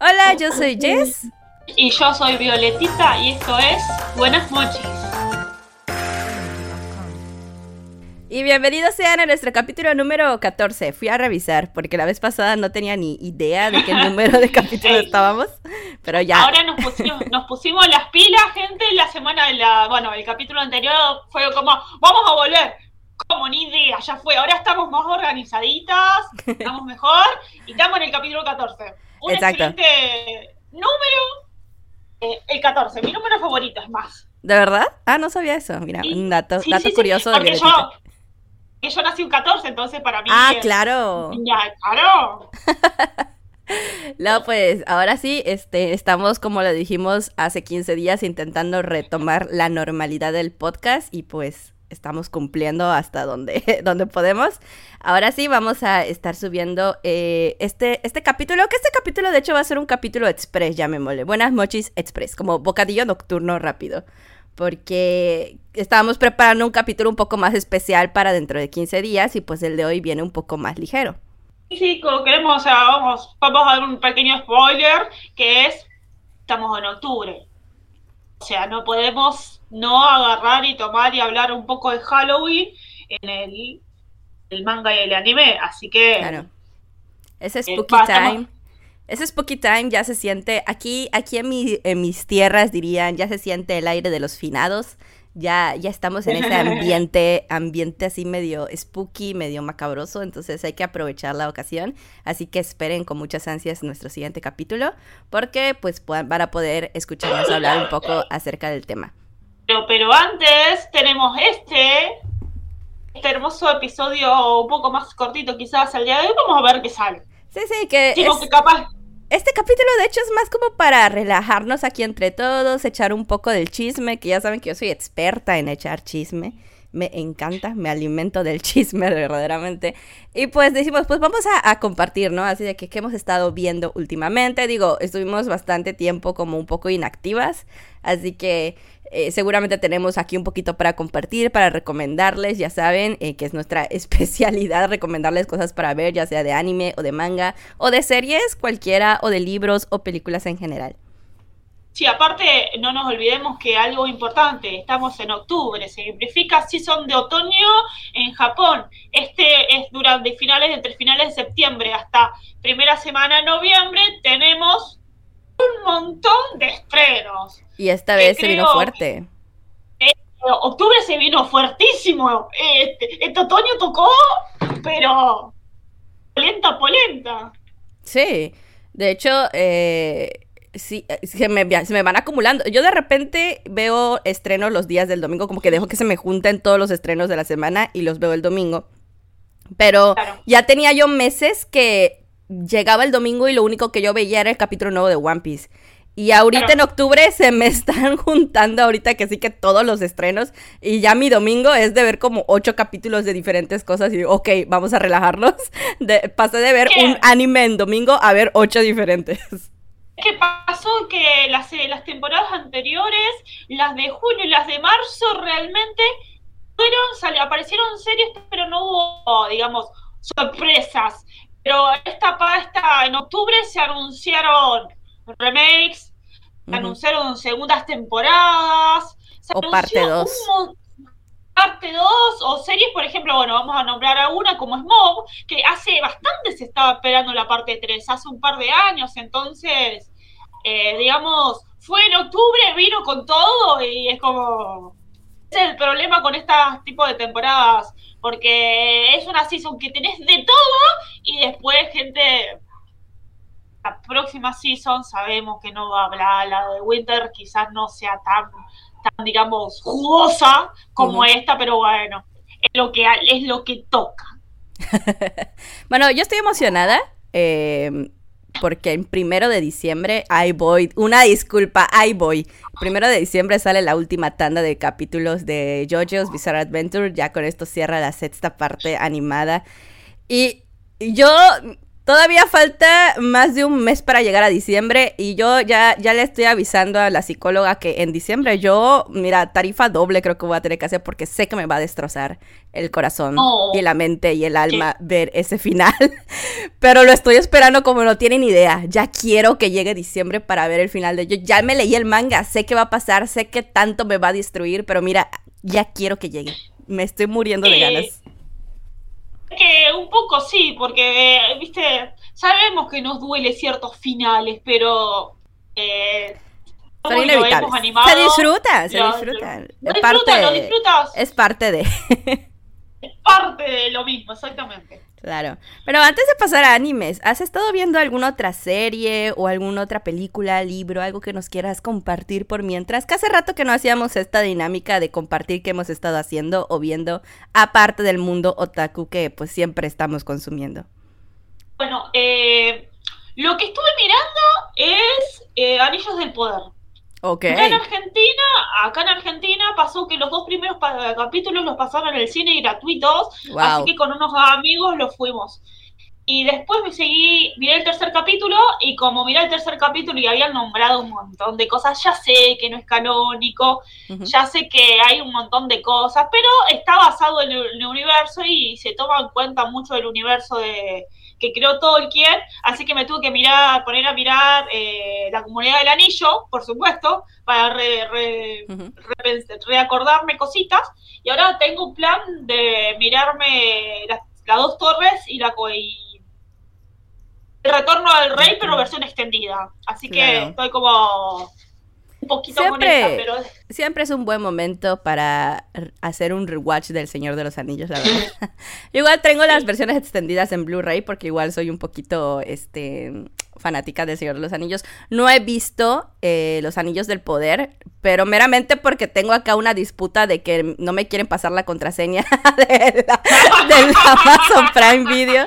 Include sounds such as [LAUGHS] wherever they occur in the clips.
Hola, yo soy Jess. Y yo soy Violetita y esto es Buenas noches. Y bienvenidos sean a nuestro capítulo número 14. Fui a revisar porque la vez pasada no tenía ni idea de qué [LAUGHS] número de capítulo estábamos, pero ya. Ahora nos pusimos, nos pusimos las pilas, gente. La semana de la, bueno, el capítulo anterior fue como, vamos a volver. Como ni idea, ya fue. Ahora estamos más organizaditas, [LAUGHS] estamos mejor y estamos en el capítulo 14. Un Exacto. excelente número. eh, el 14, mi número favorito, es más. ¿De verdad? Ah, no sabía eso. Mira, Sí, un dato, sí, dato sí, curioso de porque yo, Violetita. que yo nací un 14, entonces para mí. Ah, claro. Ya, claro. [LAUGHS] No, pues ahora sí, este, estamos, como lo dijimos hace 15 días, intentando retomar la normalidad del podcast y pues estamos cumpliendo hasta donde, [LAUGHS] donde podemos. Ahora sí, vamos a estar subiendo eh, este, este capítulo, que este capítulo de hecho va a ser un capítulo express, llamémosle. Buenas noches express, como bocadillo nocturno rápido. Porque estábamos preparando un capítulo un poco más especial para dentro de 15 días y pues el de hoy viene un poco más ligero. Sí, como queremos, o sea, vamos, vamos a dar un pequeño spoiler, que es, estamos en octubre. O sea, no podemos no agarrar y tomar y hablar un poco de Halloween en el, el manga y el anime, así que... Claro. Ese Eh, spooky time. Ese spooky time ya se siente. Aquí, aquí en, mi- en mis tierras dirían, ya se siente el aire de los finados. Ya, ya estamos en ese ambiente, [LAUGHS] ambiente así medio spooky, medio macabroso. Entonces hay que aprovechar la ocasión. Así que esperen con muchas ansias nuestro siguiente capítulo. Porque pues van a poder escucharnos hablar un poco acerca del tema. Pero, pero antes tenemos este, este hermoso episodio un poco más cortito quizás el día de hoy, vamos a ver qué sale. Sí, sí, que Chicos, es- que capaz... Este capítulo, de hecho, es más como para relajarnos aquí entre todos, echar un poco del chisme, que ya saben que yo soy experta en echar chisme. Me encanta, me alimento del [LAUGHS] chisme verdaderamente. Y pues decimos, pues vamos a, a compartir, ¿no? Así de que qué hemos estado viendo últimamente. Digo, estuvimos bastante tiempo como un poco inactivas, así que eh, seguramente tenemos aquí un poquito para compartir, para recomendarles, ya saben, eh, que es nuestra [LAUGHS] especialidad, recomendarles cosas para ver, ya sea de anime o de manga o de series, cualquiera, o de libros o películas en general. Sí, aparte, no nos olvidemos que algo importante, estamos en octubre, significa season de otoño en Japón. Este es durante finales, entre finales de septiembre hasta primera semana de noviembre, tenemos un montón de estrenos. Y esta vez se vino fuerte. Octubre se vino fuertísimo, este, este otoño tocó, pero polenta, polenta. Sí, de hecho, eh, sí, eh, se me, se me van acumulando. Yo de repente veo estrenos los días del domingo, como que dejo que se me junten todos los estrenos de la semana y los veo el domingo. Pero Claro. ya tenía yo meses que llegaba el domingo y lo único que yo veía era el capítulo nuevo de One Piece. Y ahorita Claro. en octubre se me están [LAUGHS] juntando ahorita que sí que todos los estrenos. Y ya mi domingo es de ver como ocho capítulos de diferentes cosas. Y ok, vamos a relajarnos. [LAUGHS] De, pasé de ver ¿Qué? un anime en domingo a ver ocho diferentes. [LAUGHS] ¿Qué pasó? Que las, eh, las temporadas anteriores, las de junio y las de marzo, realmente fueron, sal- aparecieron series, pero no hubo, digamos, sorpresas. Pero esta, pa- esta en octubre se anunciaron remakes, anunciaron segundas temporadas, se O parte anunció dos. un mon- Parte 2 o series, por ejemplo, bueno, vamos a nombrar a una como Smoke, que hace bastante se estaba esperando la parte 3, hace un par de años, entonces, eh, digamos, fue en octubre, vino con todo y es como... Es el problema con este tipo de temporadas, porque es una season que tenés de todo y después, gente, la próxima season sabemos que no va a hablar, la de Winter quizás no sea tan, tan digamos, jugosa como esta, pero bueno, es lo que, es lo que toca. [LAUGHS] Bueno, yo estoy emocionada. eh, porque en primero de diciembre, ahí voy. Una disculpa, ahí voy. Primero de diciembre sale la última tanda de capítulos de JoJo's Bizarre Adventure. Ya con esto cierra la sexta parte animada. Y yo Todavía falta más de un mes para llegar a diciembre y yo ya, ya le estoy avisando a la psicóloga que en diciembre yo, mira, tarifa doble creo que voy a tener que hacer porque sé que me va a destrozar el corazón y la mente y el alma ver ese final. [LAUGHS] Pero lo estoy esperando como no tienen idea. Ya quiero que llegue diciembre para ver el final de yo. Ya me leí el manga, sé qué va a pasar, sé que tanto me va a destruir, pero mira, ya quiero que llegue. Me estoy muriendo de ganas. Que un poco sí, porque, viste, sabemos que nos duele ciertos finales, pero... Eh, se disfruta, se disfruta. Es parte, lo disfrutas. Es parte de... es parte de lo mismo, exactamente. Claro. Pero antes de pasar a animes, ¿has estado viendo alguna otra serie o alguna otra película, libro, algo que nos quieras compartir por mientras? Que hace rato que no hacíamos esta dinámica de compartir que hemos estado haciendo o viendo, aparte del mundo otaku que pues siempre estamos consumiendo. Bueno, eh, lo que estuve mirando es eh, Anillos del Poder. Okay. Acá en Argentina, acá en Argentina pasó que los dos primeros capítulos los pasaron en el cine gratuitos, así que con unos amigos los fuimos. Y después me seguí, miré el tercer capítulo y como miré el tercer capítulo y habían nombrado un montón de cosas, ya sé que no es canónico, ya sé que hay un montón de cosas, pero está basado en el universo y se toma en cuenta mucho el universo de, que creó Tolkien, así que me tuve que mirar, poner a mirar eh, la comunidad del anillo, por supuesto, para reacordarme cositas. Y ahora tengo un plan de mirarme las, dos torres y la y el retorno al rey, pero versión extendida. Así que estoy como poquito siempre, pero... Siempre es un buen momento para hacer un rewatch del Señor de los Anillos, la verdad. [LAUGHS] igual tengo las versiones extendidas en Blu-ray porque igual soy un poquito, este, fanática del Señor de los Anillos. No he visto eh, Los Anillos del Poder, pero meramente porque tengo acá una disputa de que no me quieren pasar la contraseña [LAUGHS] de la, [LAUGHS] Amazon Prime Video.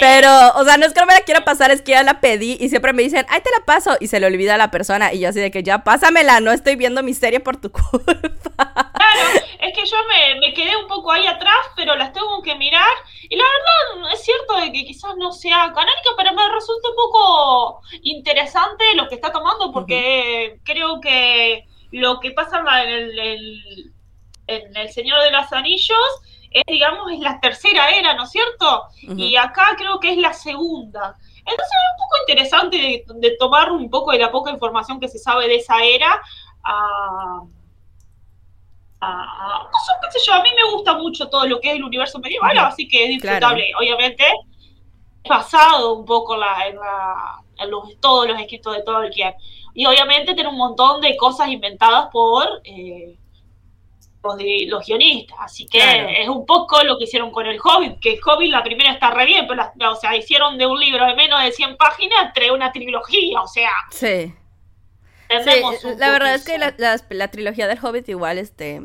Pero, o sea, no es que no me la quiera pasar, es que ya la pedí y siempre me dicen, ay, te la paso, y se le olvida a la persona. Y yo así de que ya pásamela, no estoy viendo mi serie por tu [LAUGHS] culpa. Claro, es que yo me, me quedé un poco ahí atrás, pero las tengo que mirar. Y la verdad, es cierto de que quizás no sea canálica, pero me resulta un poco interesante lo que está tomando, porque creo que lo que pasa en el, en el Señor de los Anillos es, digamos, es la tercera era, ¿no es cierto? Y acá creo que es la segunda. Entonces es un poco interesante de, tomar un poco de la poca información que se sabe de esa era a... a no sé, qué sé yo, a mí me gusta mucho todo lo que es el universo medieval, así que es disfrutable. Obviamente, basado un poco la, en, los, todos los escritos de Tolkien. Y obviamente tiene un montón de cosas inventadas por eh, los, guionistas. Así que es un poco lo que hicieron con el Hobbit, que el Hobbit la primera está re bien, pero o sea, hicieron de un libro de menos de 100 páginas entre una trilogía, o sea. Sí. La verdad es que la, la, trilogía del Hobbit igual, este,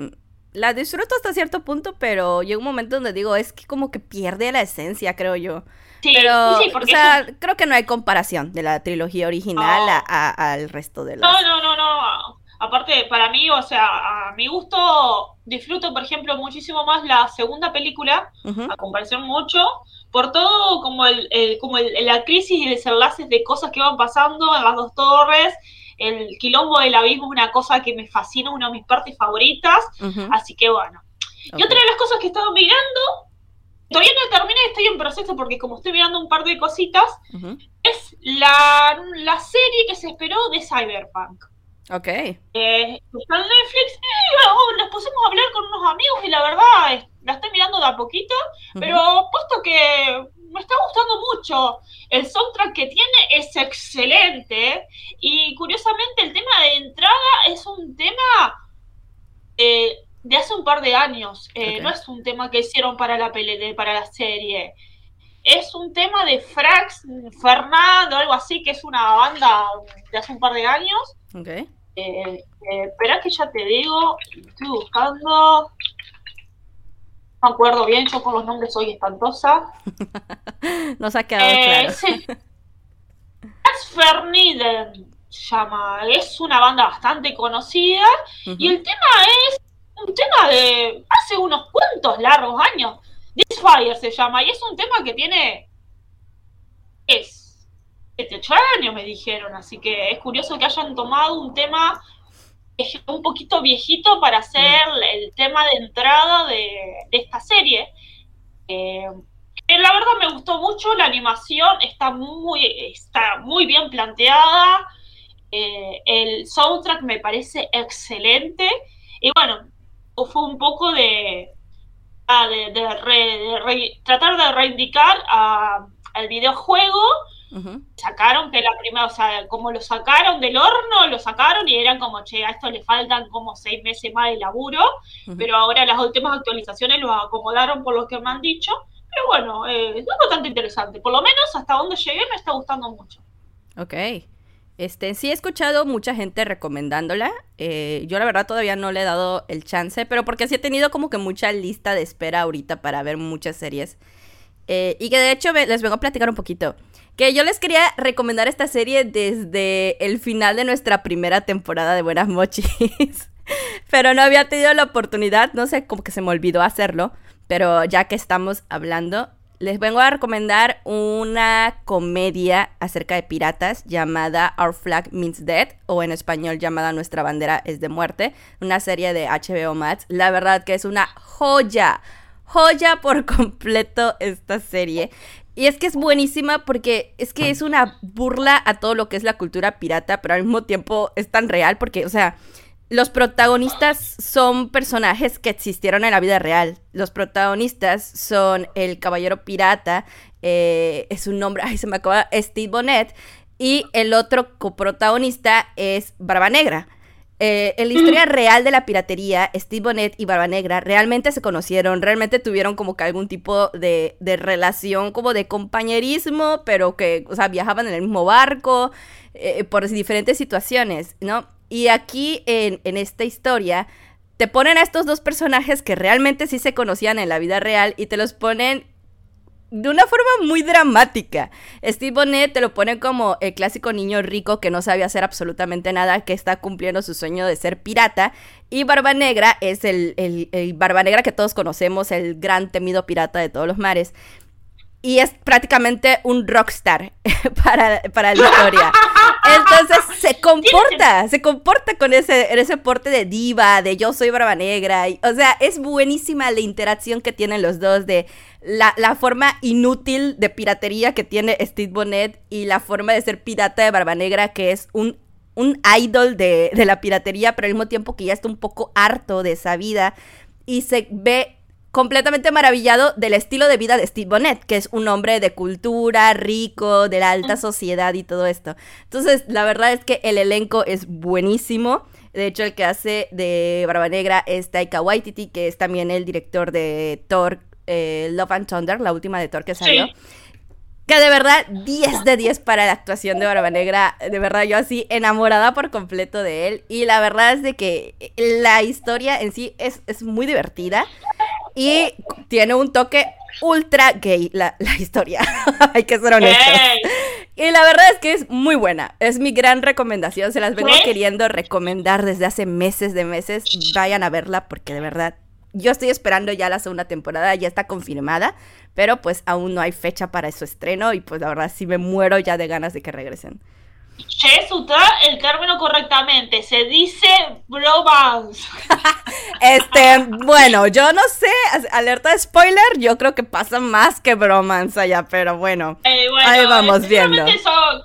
la disfruto hasta cierto punto, pero llega un momento donde digo, es que como que pierde la esencia, creo yo. Sí, pero, sí, o sea, creo que no hay comparación de la trilogía original al resto de los... No, no, no, no. Aparte, para mí, o sea, a mi gusto, disfruto, por ejemplo, muchísimo más la segunda película, a comparación mucho, por todo como el, como la crisis y desenlaces de cosas que van pasando en las dos torres, el quilombo del abismo es una cosa que me fascina, una de mis partes favoritas, así que bueno. Y otra de las cosas que he estado mirando Todavía no terminé, estoy en proceso porque como estoy mirando un par de cositas, es la, la, serie que se esperó de Cyberpunk. Ok. Eh, está en Netflix, eh, nos pusimos a hablar con unos amigos y la verdad la estoy mirando de a poquito, pero puesto que me está gustando mucho, el soundtrack que tiene es excelente y curiosamente el tema de entrada es un tema... Eh, de hace un par de años. Eh, no es un tema que hicieron para la pele para la serie. Es un tema de Frax, Fernando, algo así, que es una banda de hace un par de años. Ok. Eh, eh, espera que ya te digo, estoy buscando. No me acuerdo bien, yo con los nombres soy espantosa. [LAUGHS] no se ha quedado claro. Sí. Ferniden llama, es una banda bastante conocida y el tema es un tema de hace unos cuantos largos años. This Fire se llama, y es un tema que tiene es 7, 8 años, me dijeron. Así que es curioso que hayan tomado un tema un poquito viejito para hacer el tema de entrada de, esta serie. Eh, la verdad me gustó mucho, la animación está muy, está muy bien planteada, eh, el soundtrack me parece excelente y bueno, fue un poco de, ah, de, tratar de reivindicar al videojuego Sacaron que la primera, o sea, como lo sacaron del horno, lo sacaron y eran como, che, a esto le faltan como seis meses más de laburo, pero ahora las últimas actualizaciones lo acomodaron por lo que me han dicho. Pero bueno, eh, es bastante interesante. Por lo menos hasta donde llegué me está gustando mucho. Ok. Este, sí he escuchado mucha gente recomendándola. Eh, yo la verdad todavía no le he dado el chance, pero porque sí he tenido como que mucha lista de espera ahorita para ver muchas series. Eh, y que de hecho les vengo a platicar un poquito. Que yo les quería recomendar esta serie desde el final de nuestra primera temporada de Buenas Mochis. [LAUGHS] pero no había tenido la oportunidad, no sé, como que se me olvidó hacerlo. Pero ya que estamos hablando, les vengo a recomendar una comedia acerca de piratas llamada Our Flag Means Dead o en español llamada Nuestra bandera es de muerte, una serie de HBO Max. La verdad que es una joya, joya por [LAUGHS] completo esta serie. Y es que es buenísima porque es que es una burla a todo lo que es la cultura pirata, pero al mismo tiempo es tan real porque, o sea, los protagonistas son personajes que existieron en la vida real. Los protagonistas son el caballero pirata, eh, es un nombre, [LAUGHS] ay, se me acaba, Steve Bonnet, y el otro coprotagonista es Barba Negra. Eh, en la historia real de la piratería, Steve Bonnet y Barba Negra realmente se conocieron, realmente tuvieron como que algún tipo de, relación como de compañerismo, pero que, o sea, viajaban en el mismo barco, eh, por diferentes situaciones, ¿no? Y aquí en, en esta historia te ponen a estos dos personajes que realmente sí se conocían en la vida real y te los ponen de una forma muy dramática. Steve Bonnet te lo pone como el clásico niño rico que no sabe hacer absolutamente nada, que está cumpliendo su sueño de ser pirata. Y Barba Negra es el, el, Barba Negra que todos conocemos, el gran temido pirata de todos los mares. Y es prácticamente un rockstar [LAUGHS] para, para la historia. Entonces se comporta, se comporta con ese, ese porte de diva, de yo soy barba negra. O sea, es buenísima la interacción que tienen los dos, de la, la, forma inútil de piratería que tiene Steve Bonnet y la forma de ser pirata de barba negra, que es un, un idol de, de la piratería, pero al mismo tiempo que ya está un poco harto de esa vida. Y se ve completamente maravillado del estilo de vida de Steve Bonnet, que es un hombre de cultura, rico, de la alta sociedad y todo esto. Entonces, la verdad es que el elenco es buenísimo. De hecho, el que hace de Barba Negra es Taika Waititi, que es también el director de Thor, eh, Love and Thunder, la última de Thor que salió. Que de verdad, 10 de 10 para la actuación de Barba Negra. De verdad, yo así enamorada por completo de él. Y la verdad es de que la historia en sí es, es muy divertida. Y tiene un toque ultra gay la, historia. [LAUGHS] Hay que ser honestos. Y la verdad es que es muy buena. Es mi gran recomendación. Se las vengo queriendo recomendar desde hace meses de meses. Vayan a verla porque de verdad yo estoy esperando ya la segunda temporada, ya está confirmada, pero pues aún no hay fecha para su estreno y pues la verdad sí me muero ya de ganas de que regresen. Se usa el término correctamente, se dice bromance. [LAUGHS] este, bueno, yo no sé, alerta de spoiler, yo creo que pasa más que bromance allá, pero bueno, eh, ahí vamos viendo. Son,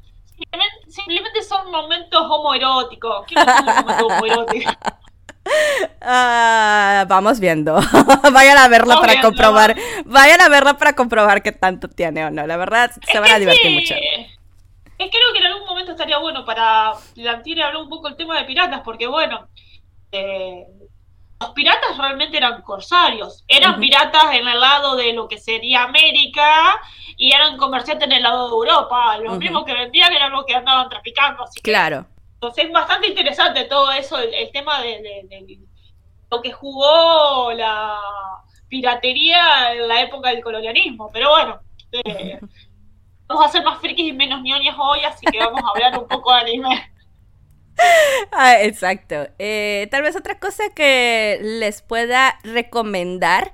simplemente, son momentos homoeróticos. ¿Qué momento homoerótico? [LAUGHS] Ah, vamos viendo. [LAUGHS] vayan a verla para comprobar. Vayan a verla para comprobar qué tanto tiene o no. La verdad, se van a divertir mucho. Es creo que en algún momento estaría bueno para plantear y hablar un poco el tema de piratas, porque bueno, eh, los piratas realmente eran corsarios. Eran piratas en el lado de lo que sería América y eran comerciantes en el lado de Europa. Los mismos que vendían eran los que andaban traficando. Así claro. Entonces es bastante interesante todo eso, el, tema de, lo que jugó la piratería en la época del colonialismo. Pero bueno, eh, vamos a ser más frikis y menos ñoñas hoy, así que vamos a hablar un poco de anime. Ah, exacto. Eh, tal vez otra cosa que les pueda recomendar.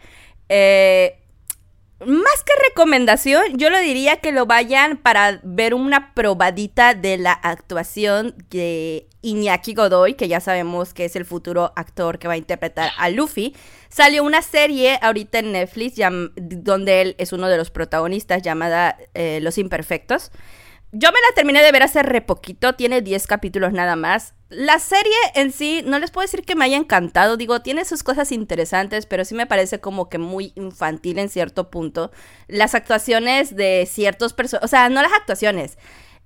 Eh, más que recomendación, yo lo diría que lo vayan para ver una probadita de la actuación de Iñaki Godoy, que ya sabemos que es el futuro actor que va a interpretar a Luffy. Salió una serie ahorita en Netflix donde él es uno de los protagonistas llamada eh, Los Imperfectos. Yo me la terminé de ver hace re poquito, tiene 10 capítulos nada más. La serie en sí, no les puedo decir que me haya encantado, digo, tiene sus cosas interesantes, pero sí me parece como que muy infantil en cierto punto. Las actuaciones de ciertos personajes, o sea, no las actuaciones,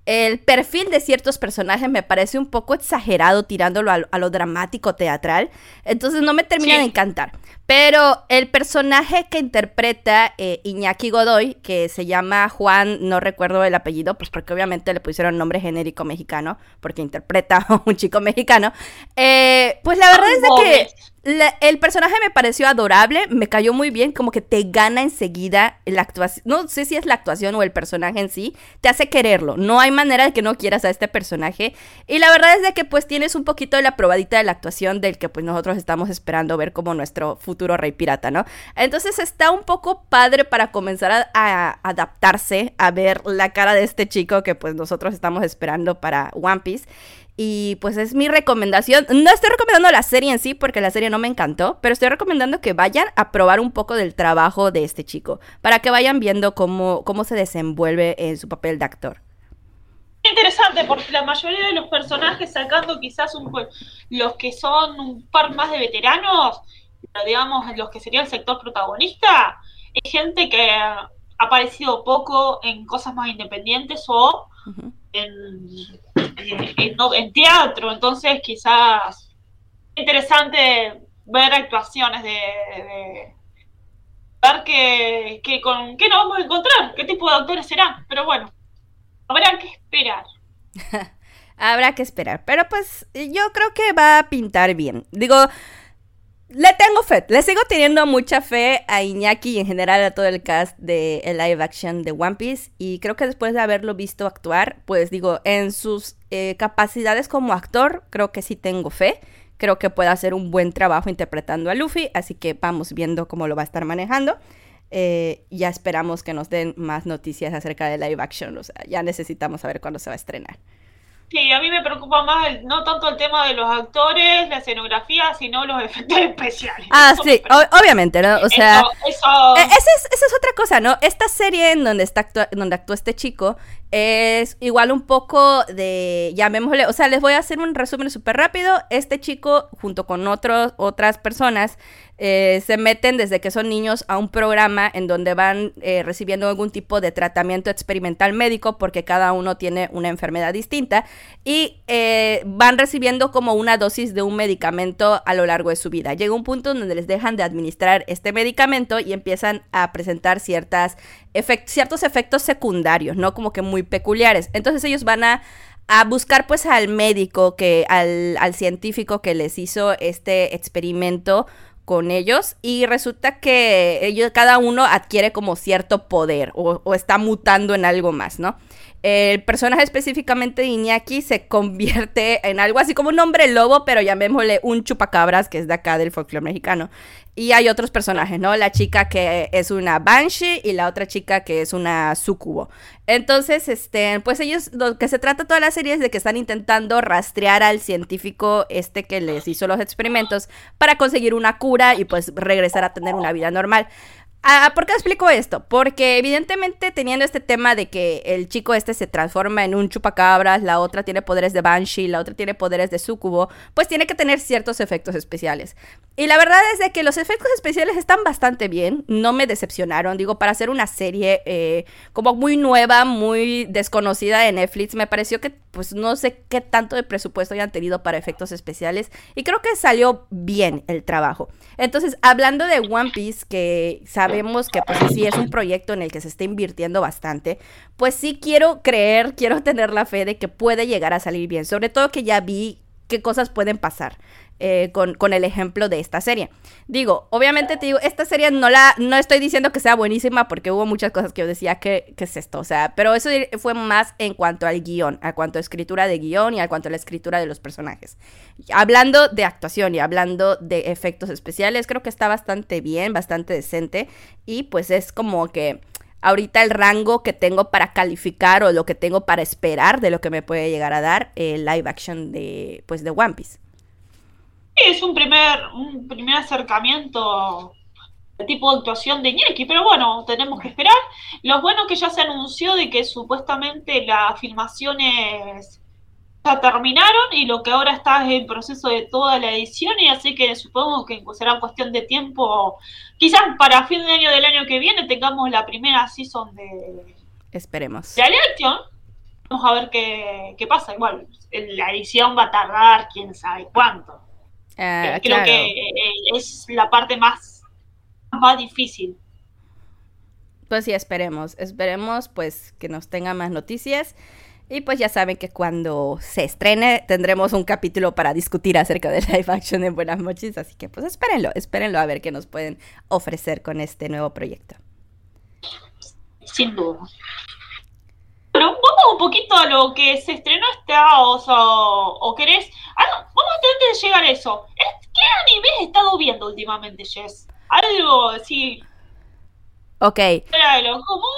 el perfil de ciertos personajes me parece un poco exagerado tirándolo a, lo dramático teatral, entonces no me termina de encantar. Pero el personaje que interpreta eh, Iñaki Godoy, que se llama Juan, no recuerdo el apellido, pues porque obviamente le pusieron nombre genérico mexicano, porque interpreta [LAUGHS] a un chico mexicano, eh, pues la verdad es de que el personaje me pareció adorable, me cayó muy bien, como que te gana enseguida la actuación. No sé si es la actuación o el personaje en sí, te hace quererlo. No hay manera de que no quieras a este personaje. Y la verdad es de que pues tienes un poquito de la probadita de la actuación del que pues nosotros estamos esperando ver como nuestro futuro rey pirata, ¿no? Entonces está un poco padre para comenzar a adaptarse, a ver la cara de este chico que pues nosotros estamos esperando para One Piece. Y pues es mi recomendación. No estoy recomendando la serie en sí porque la serie no me encantó, pero estoy recomendando que vayan a probar un poco del trabajo de este chico, para que vayan viendo cómo, cómo se desenvuelve en su papel de actor. Interesante, porque la mayoría de los personajes, sacando quizás un, los que son un par más de veteranos, digamos los que sería el sector protagonista, es gente que ha aparecido poco en cosas más independientes o en, teatro, entonces quizás interesante ver actuaciones de, ver que, que, con qué nos vamos a encontrar, qué tipo de actores serán, pero bueno, habrá que esperar. [LAUGHS] habrá que esperar, pero pues yo creo que va a pintar bien. Digo, le tengo fe, le sigo teniendo mucha fe a Iñaki y en general a todo el cast de el live action de One Piece. Y creo que después de haberlo visto actuar, pues digo, en sus eh, capacidades como actor, creo que sí tengo fe. Creo que puede hacer un buen trabajo interpretando a Luffy, así que vamos viendo cómo lo va a estar manejando. Eh, ya esperamos que nos den más noticias acerca de live action, o sea, ya necesitamos saber cuándo se va a estrenar. Sí, a mí me preocupa más no tanto el tema de los actores, la escenografía, sino los efectos [LAUGHS] especiales. Ah, sí, obviamente, ¿no? O sea, eso, e, Esa, es, esa, es, otra cosa, ¿no? Esta serie en donde, está donde actúa este chico es igual un poco de, llamémosle, o sea, les voy a hacer un resumen súper rápido. Este chico, junto con otros, otras personas, eh, se meten desde que son niños a un programa en donde van eh, recibiendo algún tipo de tratamiento experimental médico porque cada uno tiene una enfermedad distinta y eh, van recibiendo como una dosis de un medicamento a lo largo de su vida. Llega un punto donde les dejan de administrar este medicamento y empiezan a presentar ciertas ciertos efectos secundarios, ¿no? Como que muy peculiares. Entonces ellos van a, buscar pues al médico, que, al, al científico que les hizo este experimento con ellos y resulta que ellos cada uno adquiere como cierto poder o, o, está mutando en algo más, ¿no? El personaje específicamente de Iñaki se convierte en algo así como un hombre lobo, pero llamémosle un chupacabras, que es de acá del folclore mexicano. Y hay otros personajes, ¿no? La chica que es una Banshee y la otra chica que es una Sucubo. Entonces, este, pues ellos, lo que se trata toda la serie es de que están intentando rastrear al científico este que les hizo los experimentos para conseguir una cura y pues regresar a tener una vida normal. Ah, ¿Por qué explico esto? Porque evidentemente teniendo este tema de que el chico este se transforma en un chupacabras, la otra tiene poderes de Banshee, la otra tiene poderes de Sucubo, pues tiene que tener ciertos efectos especiales. Y la verdad es de que los efectos especiales están bastante bien, no me decepcionaron, digo, para hacer una serie eh, como muy nueva, muy desconocida de Netflix, me pareció que pues no sé qué tanto de presupuesto hayan tenido para efectos especiales y creo que salió bien el trabajo. Entonces, hablando de One Piece, que sabemos que pues sí es un proyecto en el que se está invirtiendo bastante, pues sí quiero creer, quiero tener la fe de que puede llegar a salir bien, sobre todo que ya vi qué cosas pueden pasar. Eh, con, con, el ejemplo de esta serie. Digo, obviamente te digo, esta serie no la, no estoy diciendo que sea buenísima porque hubo muchas cosas que yo decía que, es esto, o sea, pero eso fue más en cuanto al guion, a cuanto a escritura de guion y a cuanto a la escritura de los personajes. Hablando de actuación y hablando de efectos especiales, creo que está bastante bien, bastante decente y pues es como que ahorita el rango que tengo para calificar o lo que tengo para esperar de lo que me puede llegar a dar el live action de pues de One Piece es un primer, un primer acercamiento tipo de actuación de Iñaki, pero bueno, tenemos que esperar. Lo bueno que ya se anunció de que supuestamente las filmaciones ya terminaron y lo que ahora está es el proceso de toda la edición y así que supongo que será cuestión de tiempo. Quizás para fin de año del año que viene tengamos la primera season de... Esperemos. De Alexion. Vamos a ver qué, qué pasa. Igual, la edición va a tardar quién sabe cuánto. Ah, creo que eh, es la parte más, más difícil. Pues sí, esperemos, esperemos pues que nos tenga más noticias. Y pues ya saben que cuando se estrene tendremos un capítulo para discutir acerca de live action en Buenas Mochis. Así que pues espérenlo, espérenlo a ver qué nos pueden ofrecer con este nuevo proyecto. Sin duda. Bueno, vamos un poquito a lo que se estrenó este o, o querés. Vamos antes de llegar a eso. ¿Qué anime has estado viendo últimamente, Jess? Algo así. Ok. Fuera de lo común.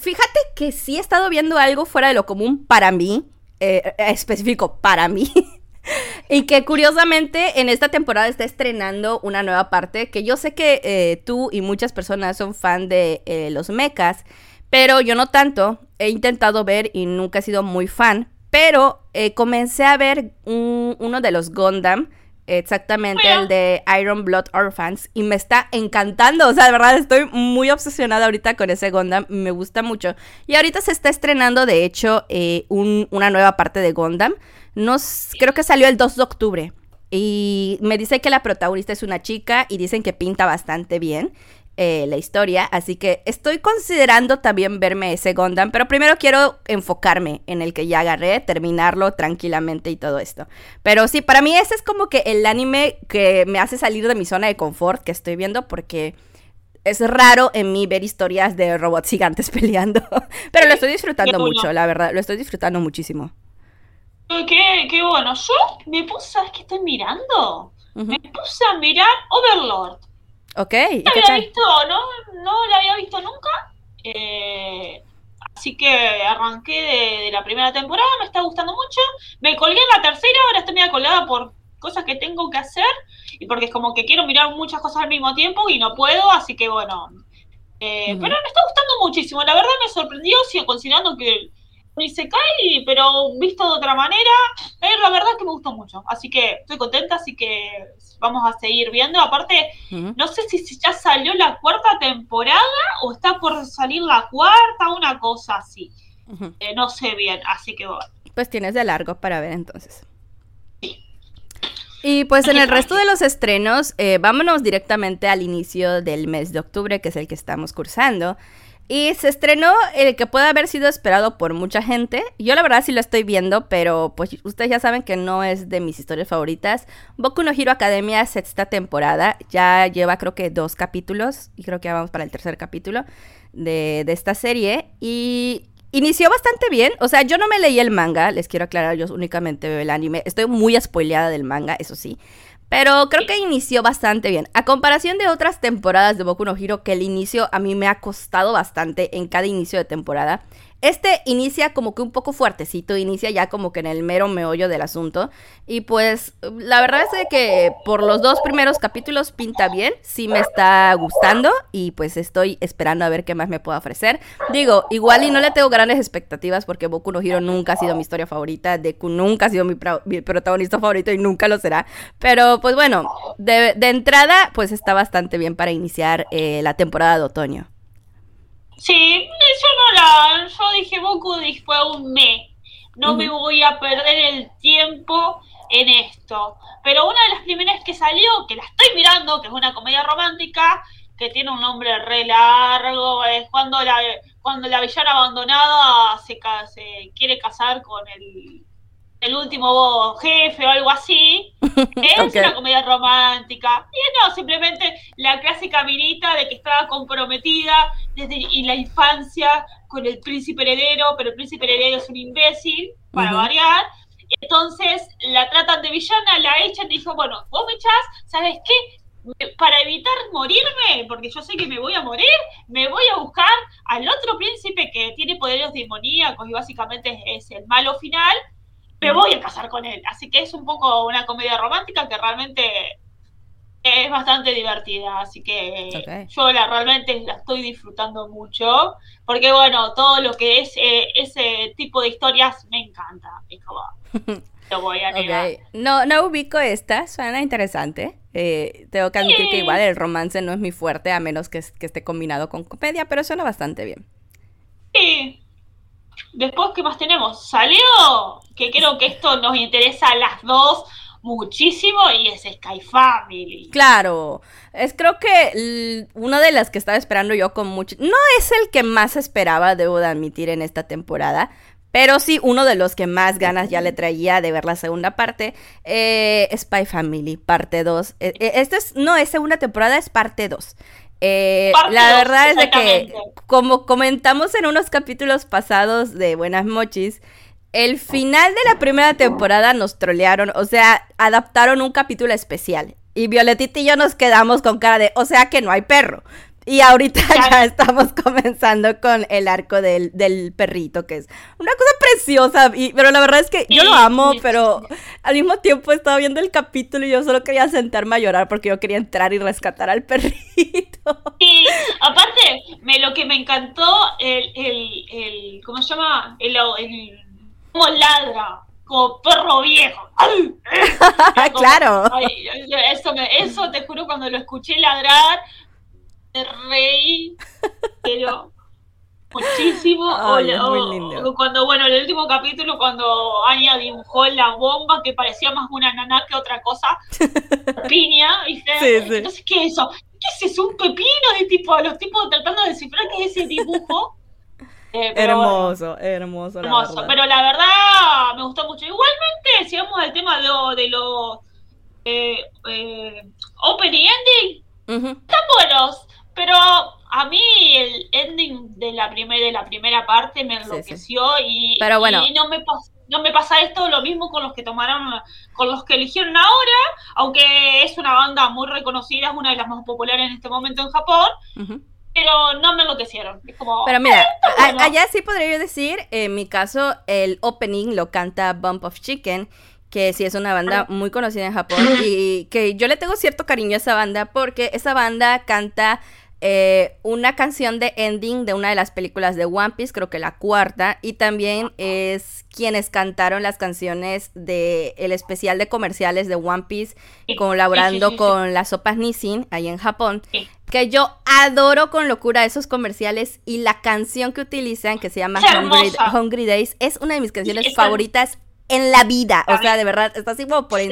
fíjate que sí he estado viendo algo fuera de lo común para mí. Eh, específico para mí. [LAUGHS] y que curiosamente en esta temporada está estrenando una nueva parte que yo sé que eh, tú y muchas personas son fan de eh, los mechas. Pero yo no tanto. He intentado ver y nunca he sido muy fan. Pero eh, comencé a ver uno de los Gundam. Exactamente, el de Iron Blood Orphans. Y me está encantando. O sea, de verdad estoy muy obsesionada ahorita con ese Gundam. Me gusta mucho. Y ahorita se está estrenando, de hecho, eh, una nueva parte de Gundam. Creo que salió el 2 de octubre. Y me dice que la protagonista es una chica y dicen que pinta bastante bien. Eh, la historia, así que estoy considerando también verme ese Gundam, pero primero quiero enfocarme en el que ya agarré, terminarlo tranquilamente y todo esto. Pero sí, para mí ese es como que el anime que me hace salir de mi zona de confort que estoy viendo porque es raro en mí ver historias de robots [LAUGHS] gigantes peleando, pero lo estoy disfrutando mucho, la verdad, lo estoy disfrutando muchísimo. Qué, qué bueno, yo me puse, ¿sabes qué estoy mirando? Me puse a mirar Overlord. Ok. No la había visto, ¿no? No la había visto nunca. Eh, así que arranqué de, la primera temporada, me está gustando mucho. Me colgué en la tercera, ahora estoy media colgada por cosas que tengo que hacer y porque es como que quiero mirar muchas cosas al mismo tiempo y no puedo, así que bueno. Eh, pero me está gustando muchísimo, la verdad me sorprendió, sigo considerando que ni se cae, pero visto de otra manera, eh, la verdad es que me gustó mucho. Así que estoy contenta, así que vamos a seguir viendo. Aparte, no sé si, ya salió la cuarta temporada o está por salir la cuarta, una cosa así. Eh, no sé bien, así que bueno. Pues tienes de largo para ver entonces. Y pues en el resto de los estrenos, eh, vámonos directamente al inicio del mes de octubre, que es el que estamos cursando. Y se estrenó el que puede haber sido esperado por mucha gente. Yo la verdad sí lo estoy viendo, pero pues ustedes ya saben que no es de mis historias favoritas. Boku no Hero Academia sexta temporada. Ya lleva creo que dos capítulos. Y creo que ya vamos para el tercer capítulo de, de esta serie. Y inició bastante bien. O sea, yo no me leí el manga. Les quiero aclarar, yo únicamente veo el anime. Estoy muy spoileada del manga, eso sí. Pero creo que inició bastante bien. A comparación de otras temporadas de Boku no Hero, que el inicio a mí me ha costado bastante en cada inicio de temporada. Este inicia como que un poco fuertecito, inicia ya como que en el mero meollo del asunto. Y pues la verdad es que por los dos primeros capítulos pinta bien, sí me está gustando y pues estoy esperando a ver qué más me puede ofrecer. Digo, igual y no le tengo grandes expectativas porque Boku no Hero nunca ha sido mi historia favorita, Deku nunca ha sido mi, protagonista favorito y nunca lo será. Pero pues bueno, de, entrada pues está bastante bien para iniciar eh, la temporada de otoño. Sí, yo no la. Yo dije Boku fue un me. No me voy a perder el tiempo en esto. Pero una de las primeras que salió, que la estoy mirando, que es una comedia romántica, que tiene un nombre re largo, es cuando la, cuando la villana abandonada se, se quiere casar con el el último jefe o algo así. [LAUGHS] Es una comedia romántica. Y no, simplemente la clásica minita de que estaba comprometida desde la infancia con el príncipe heredero, pero el príncipe heredero es un imbécil, para variar. Entonces la tratan de villana, la echan y dijo, bueno, vos me echás, ¿sabes qué? Para evitar morirme, porque yo sé que me voy a morir, me voy a buscar al otro príncipe que tiene poderes demoníacos y básicamente es el malo final, me voy a casar con él. Así que es un poco una comedia romántica que realmente es bastante divertida, así que yo la realmente la estoy disfrutando mucho, porque bueno, todo lo que es eh, ese tipo de historias me encanta, [LAUGHS] lo voy a negar. No, no ubico esta, suena interesante. Eh, tengo que admitir que igual el romance no es mi fuerte, a menos que, que esté combinado con comedia, pero suena bastante bien. Sí, Después, ¿qué más tenemos? Salió, que creo que esto nos interesa a las dos muchísimo y es Sky Family. Claro, es creo que una de las que estaba esperando yo con mucho... No es el que más esperaba, debo de admitir, en esta temporada. Pero sí, uno de los que más ganas ya le traía de ver la segunda parte, eh, Spy Family, parte 2. E, e, esta es, no es segunda temporada, es parte 2. Eh, la verdad es de que, como comentamos en unos capítulos pasados de Buenas Mochis, el final de la primera temporada nos trolearon, o sea, adaptaron un capítulo especial. Y Violetita y yo nos quedamos con cara de, o sea que no hay perro. Y ahorita ya estamos [LAUGHS] comenzando con el arco del, perrito, que es una cosa preciosa. Y, pero la verdad es que yo lo amo, pero al mismo tiempo estaba viendo el capítulo y yo solo quería sentarme a llorar porque yo quería entrar y rescatar al [LAUGHS] perrito. Sí, aparte, me, lo que me encantó, el, el, el ¿cómo se llama? El, el, como ladra, como perro viejo. [LAUGHS] claro. eso, eso te juro, cuando lo escuché ladrar reí, pero muchísimo. [LAUGHS] o, cuando, bueno, el último capítulo, cuando Anya dibujó la bomba que parecía más una naná que otra cosa, [LAUGHS] piña, ¿viste? Entonces, ¿qué es eso? ¿Qué es eso? ¿Un pepino? de tipo, los tipos tratando de descifrar qué es ese dibujo. [LAUGHS] Eh, hermoso, hermoso, hermoso. pero la verdad me gustó mucho. Igualmente, si vamos al tema de, los eh, eh, opening ending, están buenos. Pero a mí el ending de la, de la primera parte me enloqueció Y, Pero bueno. no me no me pasa esto lo mismo con los que tomaron, con los que eligieron ahora, aunque es una banda muy reconocida, es una de las más populares en este momento en Japón, pero no me enloquecieron. Es como, pero mira, allá sí podría yo decir, en mi caso, el opening lo canta Bump of Chicken, que sí es una banda muy conocida en Japón y que yo le tengo cierto cariño a esa banda porque esa banda canta eh, una canción de ending de una de las películas de One Piece, creo que la cuarta, y también es quienes cantaron las canciones de el especial de comerciales de One Piece, colaborando con las sopas Nissin ahí en Japón, que yo adoro con locura esos comerciales y la canción que utilizan, que se llama Hungry, Days, es una de mis canciones favoritas en la vida. O sea, de verdad, está así como por en,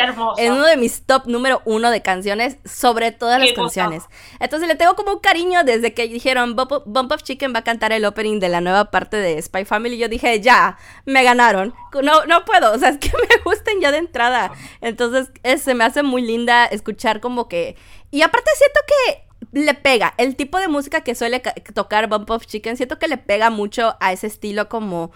uno de mis top número uno de canciones sobre todas las canciones. Entonces le tengo como un cariño desde que dijeron Bump, of Chicken va a cantar el opening de la nueva parte de Spy Family. Yo dije, ya, me ganaron. No, no puedo. O sea, es que [LAUGHS] me gusten ya de entrada. Entonces, se me hace muy linda escuchar como que. Y aparte siento que le pega. El tipo de música que suele tocar Bump of Chicken, siento que le pega mucho a ese estilo como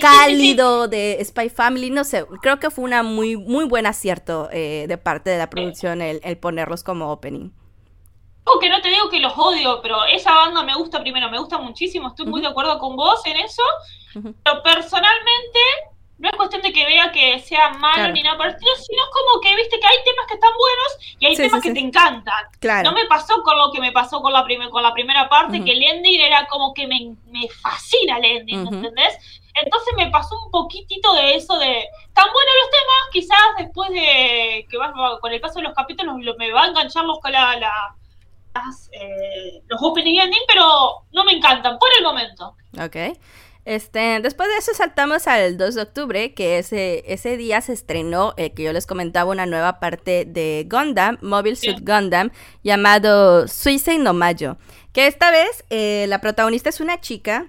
cálido de Spy Family. No sé, creo que fue una muy, muy buen acierto eh, de parte de la producción el, ponerlos como opening. que no te digo que los odio, pero esa banda me gusta primero, me gusta muchísimo, estoy muy de acuerdo con vos en eso. Pero personalmente no es cuestión de que vea que sea malo ni nada estilo, sino como que viste que hay temas que están buenos y hay temas que te encantan. No me pasó con lo que me pasó con la, con la primera parte, que el ending era como que me, fascina el ending, ¿entendés? Entonces me pasó un poquitito de eso de tan buenos los temas, quizás después de que vas con el paso de los capítulos me va a enganchar los la, la eh, los opening ending, pero no me encantan por el momento. Ok. Este, después de eso saltamos al 2 de octubre, que ese, ese día se estrenó, eh, que yo les comentaba, una nueva parte de Gundam, Mobile Suit Gundam, llamado Suicide no Mayo. Que esta vez eh, la protagonista es una chica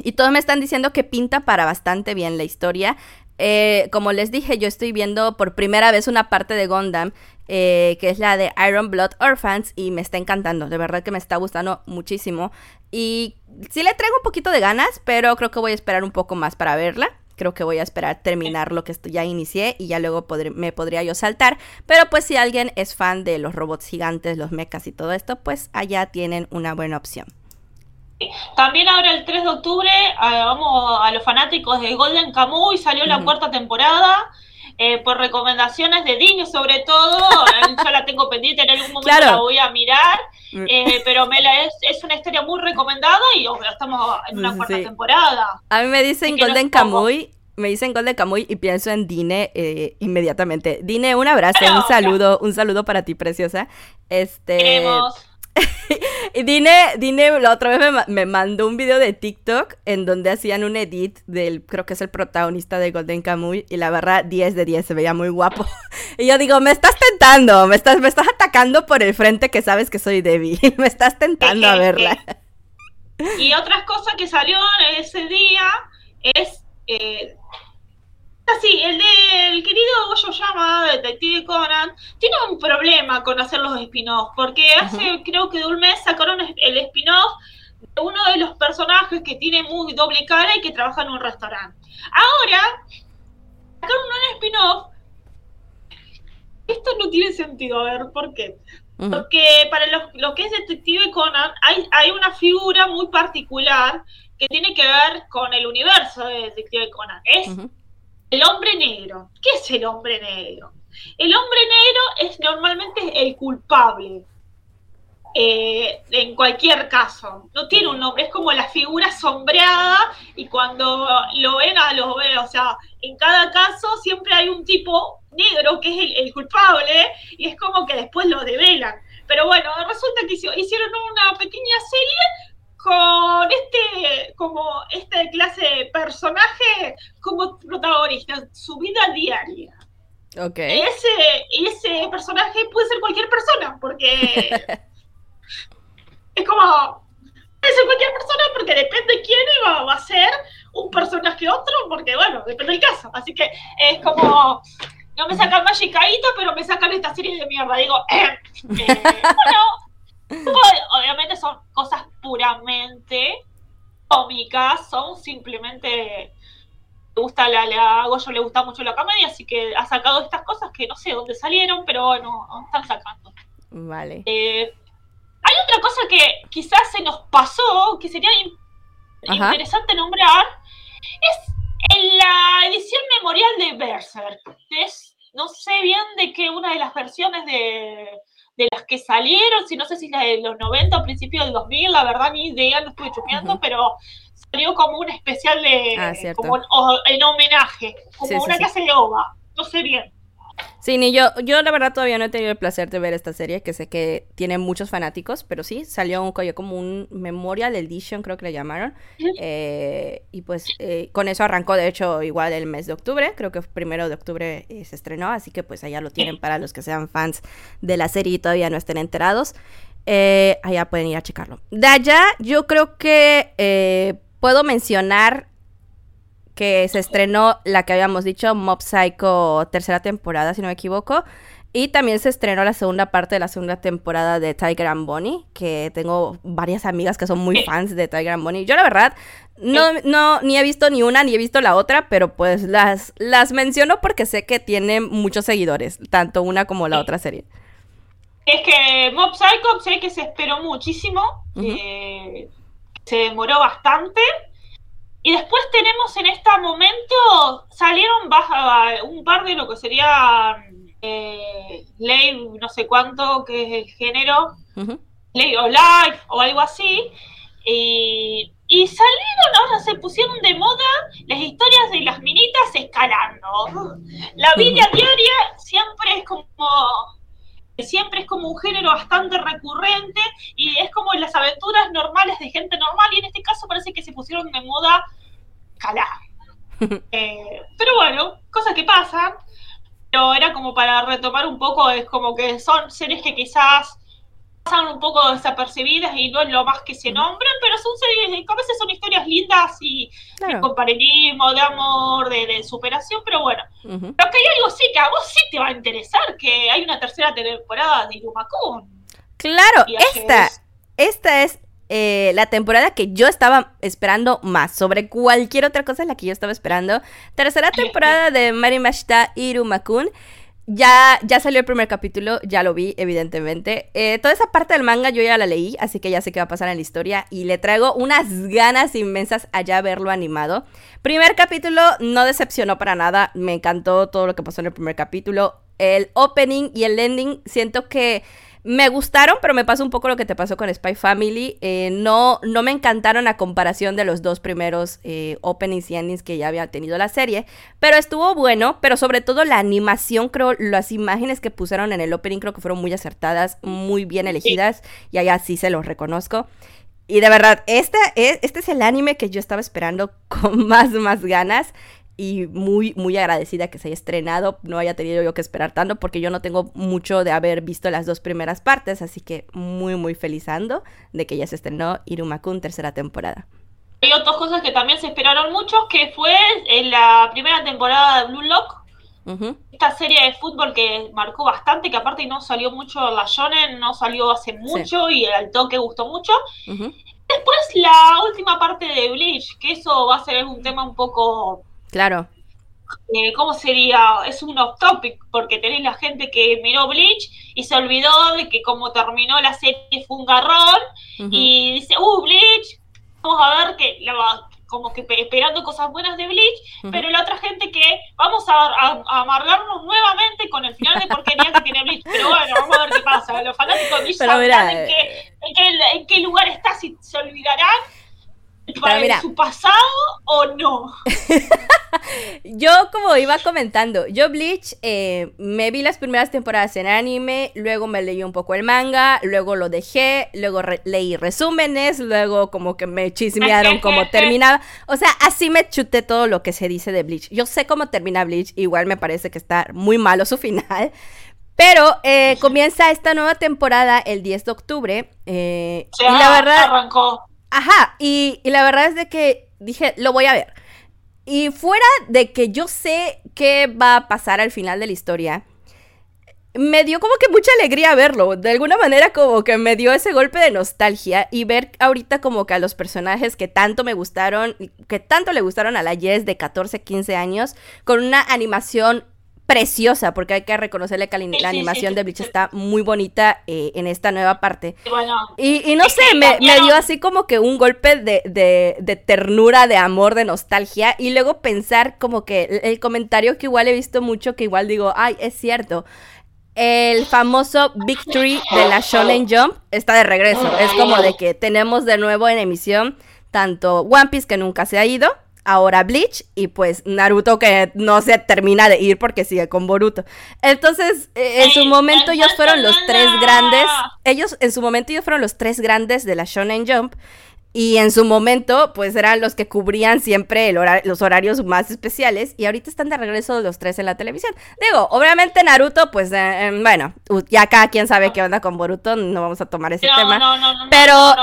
y todos me están diciendo que pinta para bastante bien la historia. Eh, como les dije, yo estoy viendo por primera vez una parte de Gundam, que es la de Iron Blood Orphans, y me está encantando, de verdad que me está gustando muchísimo. Y sí le traigo un poquito de ganas, pero creo que voy a esperar un poco más para verla. Creo que voy a esperar terminar lo que ya inicié y ya luego me podría yo saltar. Pero pues si alguien es fan de los robots gigantes, los mechas y todo esto, pues allá tienen una buena opción. También ahora el 3 de octubre, vamos a los fanáticos de Golden Kamuy, salió la cuarta temporada. Eh, por recomendaciones de Dini sobre todo, [LAUGHS] yo la tengo pendiente, en algún momento la voy a mirar, mm. eh, pero me la, es, una historia muy recomendada y estamos en una cuarta temporada. A mí me dicen Golden Kamuy, me dicen Golden Kamuy y pienso en Dine eh, inmediatamente. Dine, un abrazo, un saludo, un saludo para ti, preciosa. Este... y [LAUGHS] Dine, Dine la otra vez me, mandó un video de TikTok en donde hacían un edit del, creo que es el protagonista de Golden Kamuy, y la barra 10 de 10 se veía muy guapo. [LAUGHS] y yo digo, me estás tentando, me estás, me estás atacando por el frente que sabes que soy débil, [LAUGHS] me estás tentando a verla. y otras cosas que salió ese día es eh, Sí, el del querido Goyo Detective Conan, tiene un problema con hacer los spin-offs, porque hace creo que de un mes sacaron el spin-off de uno de los personajes que tiene muy doble cara y que trabaja en un restaurante. Ahora, sacaron un spin-off. Esto no tiene sentido, a ver, ¿por qué? Porque para lo, que es Detective Conan hay, hay una figura muy particular que tiene que ver con el universo de Detective Conan. Es el hombre negro. ¿Qué es el hombre negro? El hombre negro es normalmente el culpable. Eh, en cualquier caso, no tiene un nombre, es como la figura sombreada y cuando lo ven a los ve, o sea, en cada caso siempre hay un tipo negro que es el, culpable y es como que después lo develan. Pero bueno, resulta que hicieron una pequeña serie con este, como esta clase de personaje como protagonista, su vida diaria. Ok. Ese, ese personaje puede ser cualquier persona, porque [LAUGHS] es como, puede ser cualquier persona porque depende de quién va, va a ser un personaje otro, porque bueno, depende del caso. Así que es como, no me sacan Magicadito, pero me sacan esta serie de mierda. Digo, eh, [LAUGHS] eh, bueno Obviamente son cosas puramente cómicas, son simplemente le gusta la, la yo le gusta mucho la comedia, así que ha sacado estas cosas que no sé dónde salieron, pero bueno, están sacando. Vale. Eh, hay otra cosa que quizás se nos pasó, que sería interesante nombrar, es en la edición memorial de Berserk. Es, no sé bien de qué una de las versiones de, de las que salieron, si no sé si la de los 90 o principios del 2000, la verdad ni idea, no estuve chupeando, pero salió como un especial de, ah, como en homenaje, como una clase de ova, no sé bien. Sí, ni yo, yo la verdad todavía no he tenido el placer de ver esta serie, que sé que tiene muchos fanáticos, pero sí, salió un como un Memorial Edition, creo que le llamaron, eh, y pues eh, con eso arrancó, de hecho, igual el mes de octubre, creo que primero de octubre eh, se estrenó, así que pues allá lo tienen para los que sean fans de la serie y todavía no estén enterados, allá pueden ir a checarlo. De allá, yo creo que puedo mencionar que se estrenó la que habíamos dicho, Mob Psycho tercera temporada, si no me equivoco. Y también se estrenó la segunda parte de la segunda temporada de Tiger and Bonnie, que tengo varias amigas que son muy fans de Tiger and Bonnie. Yo la verdad no, no ni he visto ni una ni he visto la otra, pero pues las, las menciono porque sé que tienen muchos seguidores, tanto una como la otra serie. Es que Mob Psycho sé que se esperó muchísimo, eh, se demoró bastante y después tenemos en este momento, salieron un par de lo que sería eh, ley no sé cuánto, que es el género, ley o life o algo así. Y, y, salieron, ahora se pusieron de moda las historias de las minitas escalando. La vida diaria siempre es como siempre es como un género bastante recurrente y es como las aventuras normales de gente normal y en este caso parece que se pusieron de moda escalar. Eh, pero bueno, cosas que pasan. Pero era como para retomar un poco, es como que son series que quizás pasan un poco desapercibidas y no es lo más que se nombran, pero son series, a veces son historias lindas y de compañerismo, de amor, de, superación, pero bueno. Lo que hay algo sí que a vos sí te va a interesar, que hay una tercera temporada de Irumakun. Claro, esta, esta es eh, la temporada que yo estaba esperando más, sobre cualquier otra cosa en la que yo estaba esperando. Tercera temporada de Marimashita Irumakun. Ya, ya salió el primer capítulo, ya lo vi, evidentemente. Eh, toda esa parte del manga yo ya la leí, así que ya sé qué va a pasar en la historia. Y le traigo unas ganas inmensas a ya verlo animado. Primer capítulo no decepcionó para nada. Me encantó todo lo que pasó en el primer capítulo. El opening y el ending, siento que me gustaron, pero me pasó un poco lo que te pasó con Spy Family. Eh, no, no me encantaron a comparación de los dos primeros eh, openings y endings que ya había tenido la serie. Pero estuvo bueno, pero sobre todo la animación, creo, las imágenes que pusieron en el opening creo que fueron muy acertadas, muy bien elegidas. Y allá sí se los reconozco. Y de verdad, este es, este es el anime que yo estaba esperando [LAUGHS] con más, más ganas y muy, muy agradecida que se haya estrenado, no haya tenido yo que esperar tanto, porque yo no tengo mucho de haber visto las dos primeras partes, así que muy, muy felizando de que ya se estrenó Irumakun tercera temporada. Hay otras cosas que también se esperaron mucho, que fue en la primera temporada de Blue Lock, esta serie de fútbol que marcó bastante, que aparte no salió mucho la Shonen, no salió hace mucho y al toque gustó mucho. Después la última parte de Bleach, que eso va a ser un tema un poco Claro. Eh, ¿Cómo sería? Es un off topic, porque tenés la gente que miró Bleach y se olvidó de que como terminó la serie fue un garrón y dice, uh, Bleach, vamos a ver que como que esperando cosas buenas de Bleach, pero la otra gente que vamos a, amargarnos nuevamente con el final de porquería que tiene Bleach. Pero bueno, vamos a ver qué pasa. Los fanáticos de Bleach sabrán en, qué, en, qué, en qué lugar está, si se olvidarán para su pasado o no. [LAUGHS] yo como iba comentando, yo Bleach eh, me vi las primeras temporadas en anime, luego me leí un poco el manga, luego lo dejé, luego leí resúmenes, luego como que me chismearon [LAUGHS] cómo terminaba. O sea, así me chuté todo lo que se dice de Bleach. Yo sé cómo termina Bleach, igual me parece que está muy malo su final. Pero eh, comienza esta nueva temporada el 10 de octubre. Eh, y la verdad. Arrancó. Ajá, y, la verdad es de que dije, lo voy a ver. Y fuera de que yo sé qué va a pasar al final de la historia, me dio como que mucha alegría verlo. De alguna manera como que me dio ese golpe de nostalgia y ver ahorita como que a los personajes que tanto me gustaron, que tanto le gustaron a la Jess de 14, 15 años, con una animación preciosa, porque hay que reconocerle que la, animación de Bleach está muy bonita eh, en esta nueva parte. y, no sé, me, dio así como que un golpe de, de, ternura, de amor, de nostalgia, y luego pensar como que el, comentario que igual he visto mucho, que igual digo, ay, es cierto. El famoso Victory de la Shonen Jump está de regreso. Es como de que tenemos de nuevo en emisión tanto One Piece que nunca se ha ido, ahora Bleach y pues Naruto que no se termina de ir porque sigue con Boruto. Entonces, eh, en su momento ellos fueron los tres grandes, ellos en su momento ellos fueron los tres grandes de la Shonen Jump y en su momento, pues eran los que cubrían siempre los horarios más especiales. Y ahorita están de regreso los tres en la televisión. Digo, obviamente Naruto, pues eh, em, bueno, ya cada quien sabe qué onda con Boruto. No vamos a tomar ese tema. pero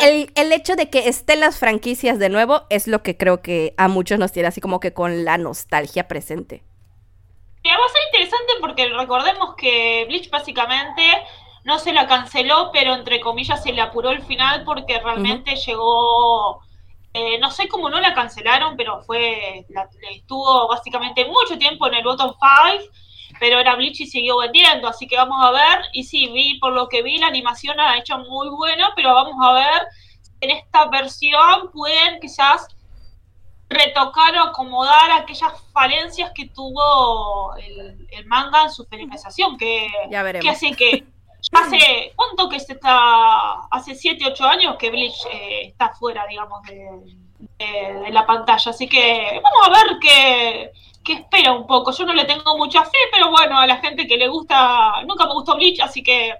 el, hecho de que estén las franquicias de nuevo es lo que creo que a muchos nos tiene así como que con la nostalgia presente. va a ser interesante porque recordemos que Bleach básicamente no se la canceló, pero entre comillas se le apuró el final porque realmente llegó, eh, no sé cómo no la cancelaron, pero fue, estuvo básicamente mucho tiempo en el bottom 5, pero era Bleach y siguió vendiendo, así que vamos a ver, y sí, vi, por lo que vi, la animación ha hecho muy buena, pero vamos a ver, en esta versión pueden quizás retocar o acomodar aquellas falencias que tuvo el, manga en su finalización, que, que hace que Hace, ¿cuánto que se está? Hace 7, 8 años que Bleach eh, está fuera, digamos, de, la pantalla. Así que vamos a ver qué, espera un poco. Yo no le tengo mucha fe, pero bueno, a la gente que le gusta, nunca me gustó Bleach, así que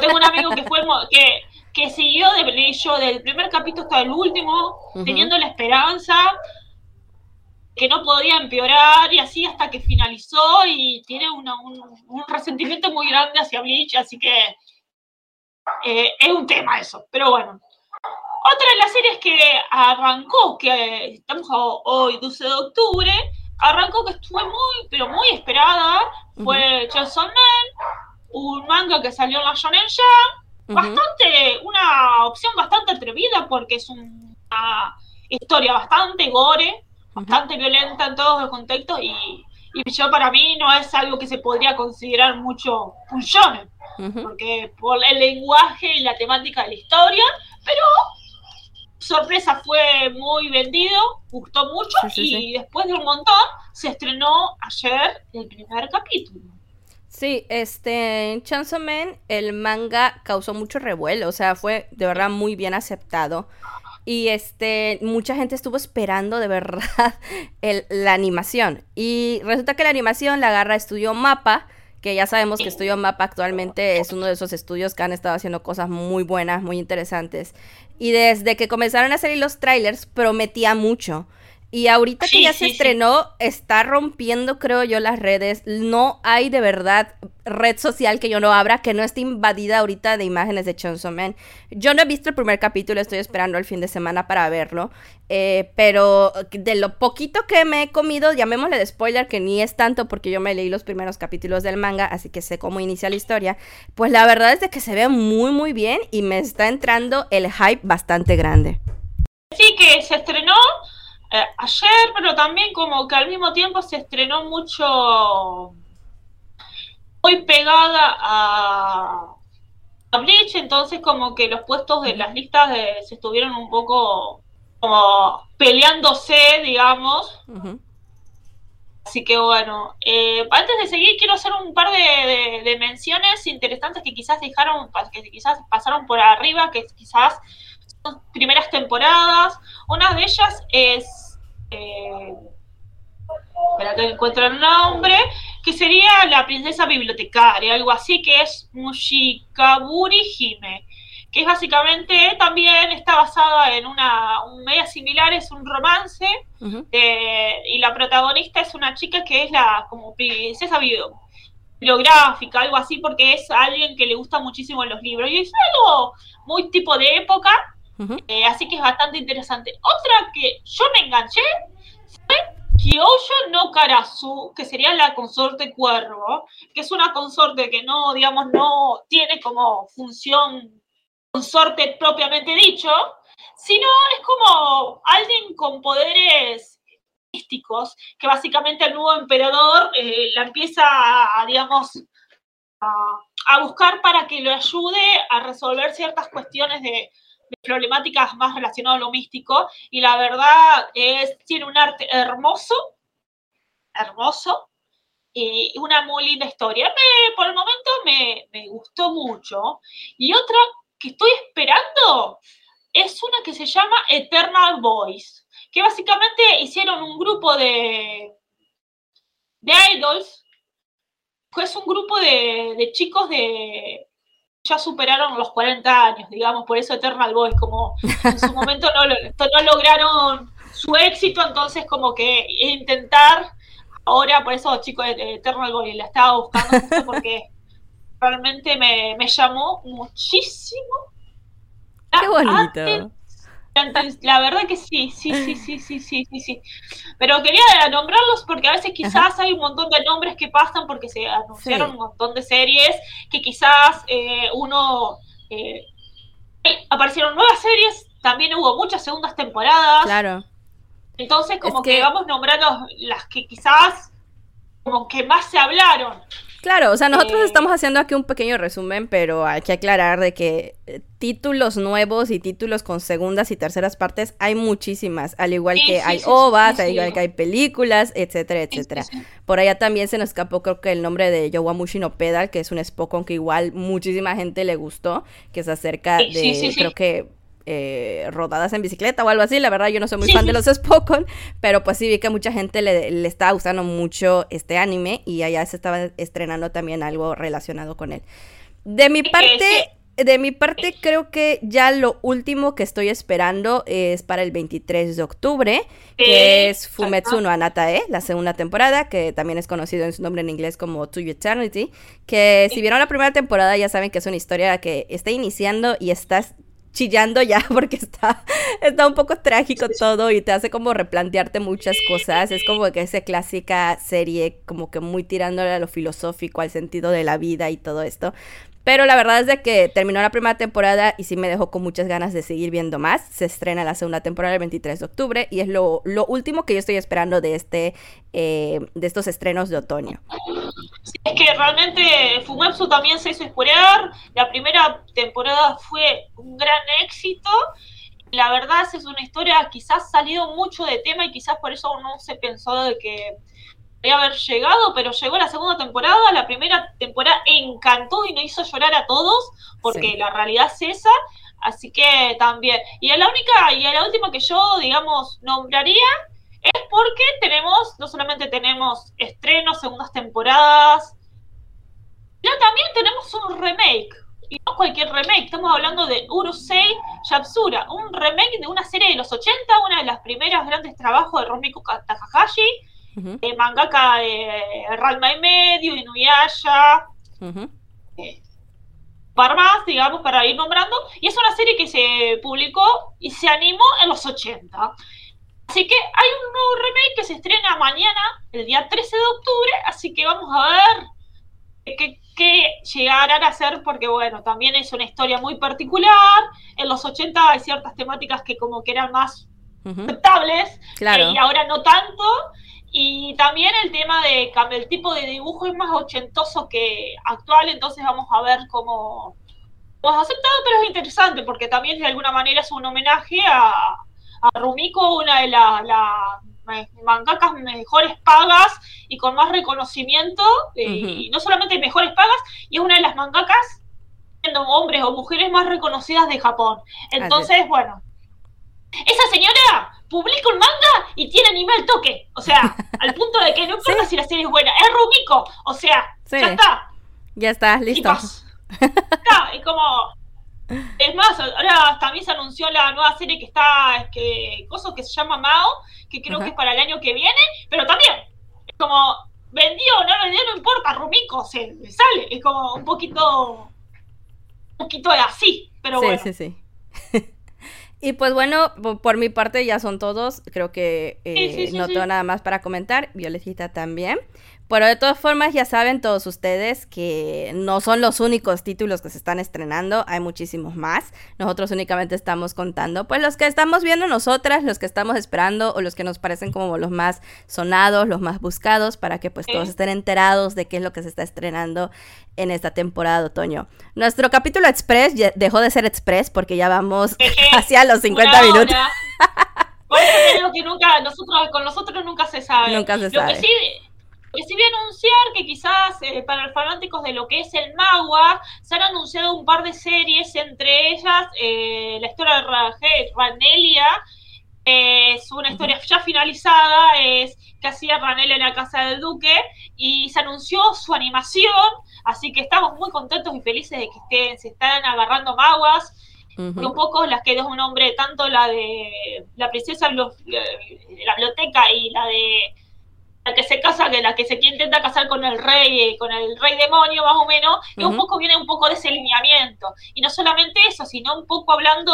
tengo un amigo que fue [LAUGHS] que, que siguió de Bleach, yo del primer capítulo hasta el último, teniendo la esperanza que no podía empeorar y así hasta que finalizó y tiene un, un, resentimiento muy grande hacia Bleach, así que Eh, es un tema eso, pero bueno. Otra de las series que arrancó, que estamos hoy, 12 de octubre, arrancó que estuvo muy, pero muy esperada, fue Chainsaw Man, un manga que salió en la Shonen Jump, bastante, una opción bastante atrevida porque es una historia bastante gore, bastante violenta en todos los contextos y, y, yo para mí no es algo que se podría considerar mucho un shonen, porque por el lenguaje y la temática de la historia, pero sorpresa fue muy vendido, gustó mucho y después de un montón se estrenó ayer el primer capítulo. Sí, este, en Chainsaw Man el manga causó mucho revuelo, o sea, fue de verdad muy bien aceptado. Y este, mucha gente estuvo esperando de verdad [LAUGHS] la animación. Y resulta que la animación la agarra Estudio Mapa, que ya sabemos que Estudio Mapa actualmente es uno de esos estudios que han estado haciendo cosas muy buenas, muy interesantes. Y desde que comenzaron a salir los trailers, prometía mucho. Y ahorita que ya se estrenó, está rompiendo, creo yo, las redes. No hay de verdad red social que yo no abra que no esté invadida ahorita de imágenes de Chainsaw Man. Yo no he visto el primer capítulo, estoy esperando el fin de semana para verlo. Eh, pero de lo poquito que me he comido, llamémosle de spoiler, que ni es tanto porque yo me leí los primeros capítulos del manga, así que sé cómo inicia la historia. Pues la verdad es de que se ve muy, muy bien y me está entrando el hype bastante grande. Sí, que se estrenó eh, ayer, pero también como que al mismo tiempo se estrenó mucho, muy pegada a, a Bleach, entonces como que los puestos de las listas se estuvieron un poco como peleándose, digamos. Así que bueno, eh, antes de seguir quiero hacer un par de, menciones interesantes que quizás dejaron, que quizás pasaron por arriba, que quizás primeras temporadas. Una de ellas es. Eh, espera que encuentro el nombre. Que sería La Princesa Bibliotecaria, algo así, que es Mushikaburi Hime. Que es básicamente también está basada en una. Un media similar, es un romance. y la protagonista es una chica que es la como princesa bibliográfica, algo así, porque es alguien que le gusta muchísimo los libros. Y es algo muy tipo de época, eh, así que es bastante interesante. Otra que yo me enganché fue Kyoyo no Karasu, que sería la consorte cuervo, que es una consorte que no, digamos, no tiene como función consorte propiamente dicho, sino es como alguien con poderes místicos, que básicamente el nuevo emperador eh, la empieza a, digamos, a buscar para que lo ayude a resolver ciertas cuestiones de problemáticas más relacionadas a lo místico y la verdad es, tiene un arte hermoso, hermoso y una muy linda historia. por el momento me, me gustó mucho. Y otra que estoy esperando es una que se llama Eternal Boys, que básicamente hicieron un grupo de, de idols, que es un grupo de, de chicos de, ya superaron los 40 años, digamos, por eso Eternal Boys, como en su momento no, no lograron su éxito, entonces como que intentar, ahora por eso chicos de Eternal Boys la estaba buscando porque realmente me, me, llamó muchísimo. Qué bonito. La verdad que sí, sí, sí, sí, sí, sí, sí, sí. Pero quería nombrarlos porque a veces quizás hay un montón de nombres que pasan porque se anunciaron un montón de series que quizás eh, uno... Eh, aparecieron nuevas series, también hubo muchas segundas temporadas. Claro. Entonces como que... que vamos nombrando las que quizás como que más se hablaron. Claro, o sea, nosotros eh, estamos haciendo aquí un pequeño resumen, pero hay que aclarar de que eh, títulos nuevos y títulos con segundas y terceras partes hay muchísimas, al igual que hay ovas, al igual que hay películas, etcétera, etcétera. Por allá también se nos escapó creo que el nombre de Yowamushi no Pedal, que es un Spokon que igual muchísima gente le gustó, que es acerca de, creo que eh, rodadas en bicicleta o algo así. La verdad, yo no soy muy fan de los [LAUGHS] Spokon, pero pues sí vi que mucha gente le, le estaba gustando mucho este anime y allá se estaba estrenando también algo relacionado con él. De mi parte, de mi parte creo que ya lo último que estoy esperando es para el 23 de octubre, que es Fumetsu no Anatae, la segunda temporada, que también es conocido en su nombre en inglés como To Eternity, que si vieron la primera temporada ya saben que es una historia que está iniciando y estás chillando ya [LAUGHS] porque está, está un poco trágico todo y te hace como replantearte muchas cosas. Es como que esa clásica serie como que muy tirándole a lo filosófico, al sentido de la vida y todo esto. Pero la verdad es de que terminó la primera temporada y sí me dejó con muchas ganas de seguir viendo más. Se estrena la segunda temporada el 23 de octubre y es lo, último que yo estoy esperando de este eh, de estos estrenos de otoño. es que realmente Fumetsu también se hizo esperar. La primera temporada fue un gran éxito. La verdad es una historia quizás salido mucho de tema y quizás por eso no se pensó de que haber llegado, pero llegó la segunda temporada, la primera temporada encantó y nos hizo llorar a todos, porque la realidad es esa, así que también. Y la única, y la última que yo, digamos, nombraría es porque tenemos, no solamente tenemos estrenos, segundas temporadas, ya también tenemos un remake. Y no cualquier remake, estamos hablando de Urusei Yapsura, un remake de una serie de los 80, una de las primeras grandes trabajos de Romiko Takahashi, eh, mangaka de Ranma y Medio, Inuyasha, eh, para más, digamos, para ir nombrando. Y es una serie que se publicó y se animó en los 80. Así que hay un nuevo remake que se estrena mañana, el día 13 de octubre, así que vamos a ver qué, qué llegarán a hacer, porque bueno, también es una historia muy particular. En los 80 hay ciertas temáticas que como que eran más aceptables, eh, y ahora no tanto. Y también el tema de que el tipo de dibujo es más ochentoso que actual, entonces vamos a ver cómo pues aceptado, pero es interesante porque también de alguna manera es un homenaje a, a Rumiko, una de las la, mangakas mejores pagas y con más reconocimiento, eh, y no solamente mejores pagas, y es una de las mangakas siendo hombres o mujeres más reconocidas de Japón. Entonces, bueno, esa señora publica un manga y tiene anime al toque. O sea, [LAUGHS] al punto de que no importa si la serie es buena, es Rumiko. O sea, ya está. Ya está, listo. [LAUGHS] Y, como. Es más, ahora también se anunció la nueva serie que está, es que, cosa que se llama Mao, que creo que es para el año que viene, pero también, es como, vendió o no vendió, no importa, Rumiko se sale, es como un poquito, un poquito así, pero bueno. Sí, sí, sí. Y pues bueno, por mi parte ya son todos. Creo que eh, no tengo nada más para comentar. Violetita también. Pero de todas formas, ya saben todos ustedes que no son los únicos títulos que se están estrenando, hay muchísimos más. Nosotros únicamente estamos contando, pues los que estamos viendo nosotras, los que estamos esperando o los que nos parecen como los más sonados, los más buscados, para que pues todos estén enterados de qué es lo que se está estrenando en esta temporada de otoño. Nuestro capítulo express dejó de ser express porque ya vamos [LAUGHS] [LAUGHS] hacia los 50 minutos. [LAUGHS] Por eso que nunca, nosotros, con nosotros nunca se sabe. Nunca se sabe. sí, sí voy a anunciar que quizás eh, para los fanáticos de lo que es el magua, se han anunciado un par de series, entre ellas eh, la historia de Ranelia, es una historia ya finalizada, es que hacía Ranelia en la casa del duque, y se anunció su animación, así que estamos muy contentos y felices de que estén, se están agarrando maguas. Un poco las que es un nombre, tanto la de la princesa la biblioteca y la de la que se casa, que la que se intenta casar con el rey, eh, con el rey demonio más o menos, que un poco viene un poco de ese lineamiento. Y no solamente eso, sino un poco hablando,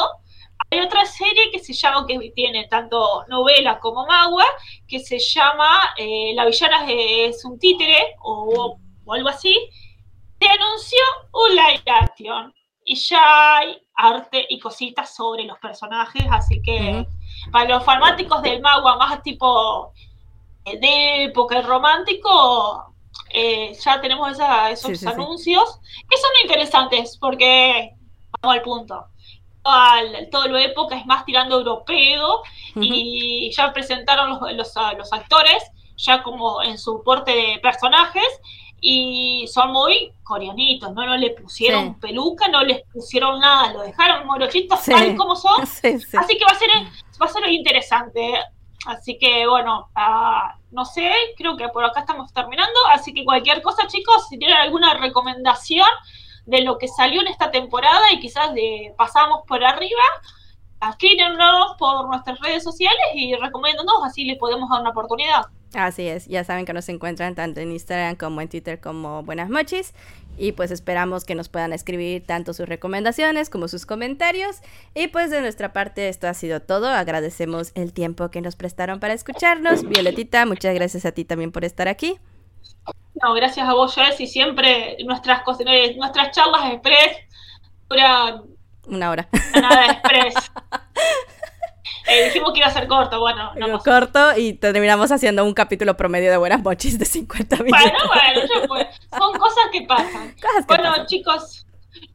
hay otra serie que se llama, que tiene tanto novela como magua, que se llama eh, La villana es un títere o, algo así, se anunció un live action. Y ya hay arte y cositas sobre los personajes, así que para los fanáticos del magua más tipo de época romántico, eh, ya tenemos esos anuncios que son interesantes porque vamos al punto. todo lo época es más tirando europeo y ya presentaron los, los, actores ya como en su porte de personajes y son muy coreanitos, no, no le pusieron peluca, no les pusieron nada, lo dejaron morochitos tal como son, [LAUGHS] así que va a ser va a ser interesante. Así que bueno, ah, no sé, creo que por acá estamos terminando. Así que cualquier cosa, chicos, si tienen alguna recomendación de lo que salió en esta temporada y quizás de, pasamos por arriba, escríbenos por nuestras redes sociales y recomiéndonos, así les podemos dar una oportunidad. Así es, ya saben que nos encuentran tanto en Instagram como en Twitter como Buenas Mochis. Y pues esperamos que nos puedan escribir tanto sus recomendaciones como sus comentarios. Y pues de nuestra parte esto ha sido todo. Agradecemos el tiempo que nos prestaron para escucharnos. Violetita, muchas gracias a ti también por estar aquí. No, gracias a vos, Jess, y siempre nuestras, eh, nuestras charlas express duran... Una hora. Nada express. [LAUGHS] Eh, dijimos que iba a ser corto, bueno. No corto y terminamos haciendo un capítulo promedio de buenas mochis de 50 minutos. Bueno, bueno. [LAUGHS] Son cosas que pasan. bueno, chicos,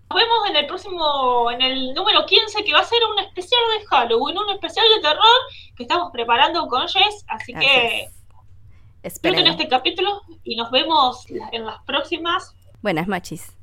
nos vemos en el próximo, en el número 15, que va a ser un especial de Halloween, un especial de terror que estamos preparando con Jess, así que esperen este capítulo y nos vemos en las próximas. Buenas mochis.